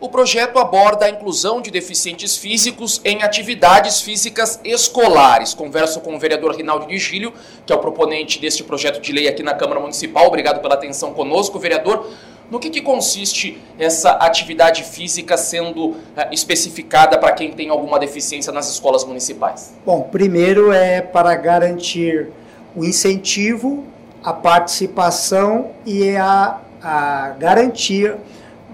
O projeto aborda a inclusão de deficientes físicos em atividades físicas escolares. Converso com o vereador Rinaldo de Gílio, que é o proponente deste projeto de lei aqui na Câmara Municipal. Obrigado pela atenção conosco, vereador. No que, que consiste essa atividade física sendo uh, especificada para quem tem alguma deficiência nas escolas municipais? Bom, primeiro é para garantir o incentivo, a participação e a, a garantia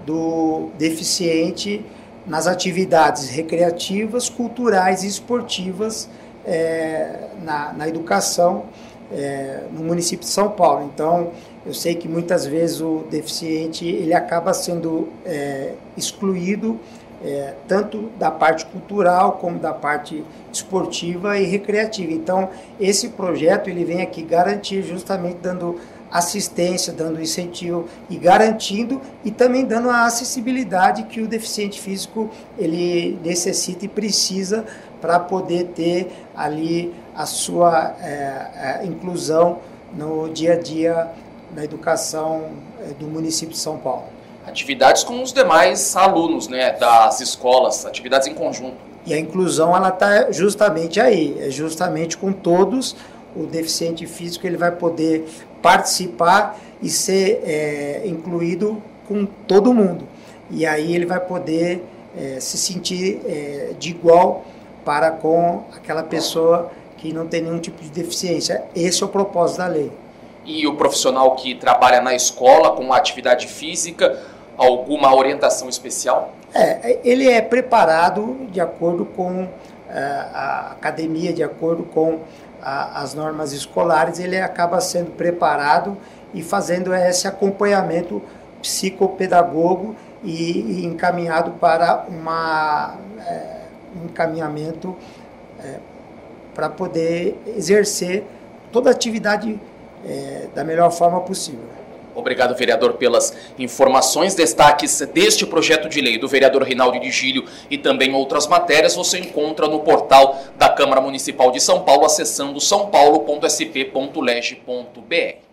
do deficiente nas atividades recreativas, culturais e esportivas é, na, na, educação é, no município de São Paulo. Então, eu sei que muitas vezes o deficiente ele acaba sendo é, excluído é, tanto da parte cultural como da parte esportiva e recreativa. Então, esse projeto ele vem aqui garantir justamente dando assistência, dando incentivo e garantindo e também dando a acessibilidade que o deficiente físico ele necessita e precisa para poder ter ali a sua é, a inclusão no dia a dia na educação é, do município de São Paulo. Atividades com os demais alunos né, das escolas, atividades em conjunto. E a inclusão ela está justamente aí, é justamente com todos o deficiente físico ele vai poder participar e ser é, incluído com todo mundo. E aí ele vai poder é, se sentir é, de igual para com aquela pessoa que não tem nenhum tipo de deficiência. Esse é o propósito da lei. E o profissional que trabalha na escola com atividade física, alguma orientação especial? É, ele é preparado de acordo com é, a academia, de acordo com a, as normas escolares, ele acaba sendo preparado e fazendo esse acompanhamento psicopedagogo e, e encaminhado para uma, é, um encaminhamento é, para poder exercer toda a atividade é, da melhor forma possível. Obrigado, vereador, pelas informações, destaques deste projeto de lei do vereador Rinaldo de Gílio e também outras matérias você encontra no portal da Câmara Municipal de São Paulo, acessando sãopaulo.sp.leg.br.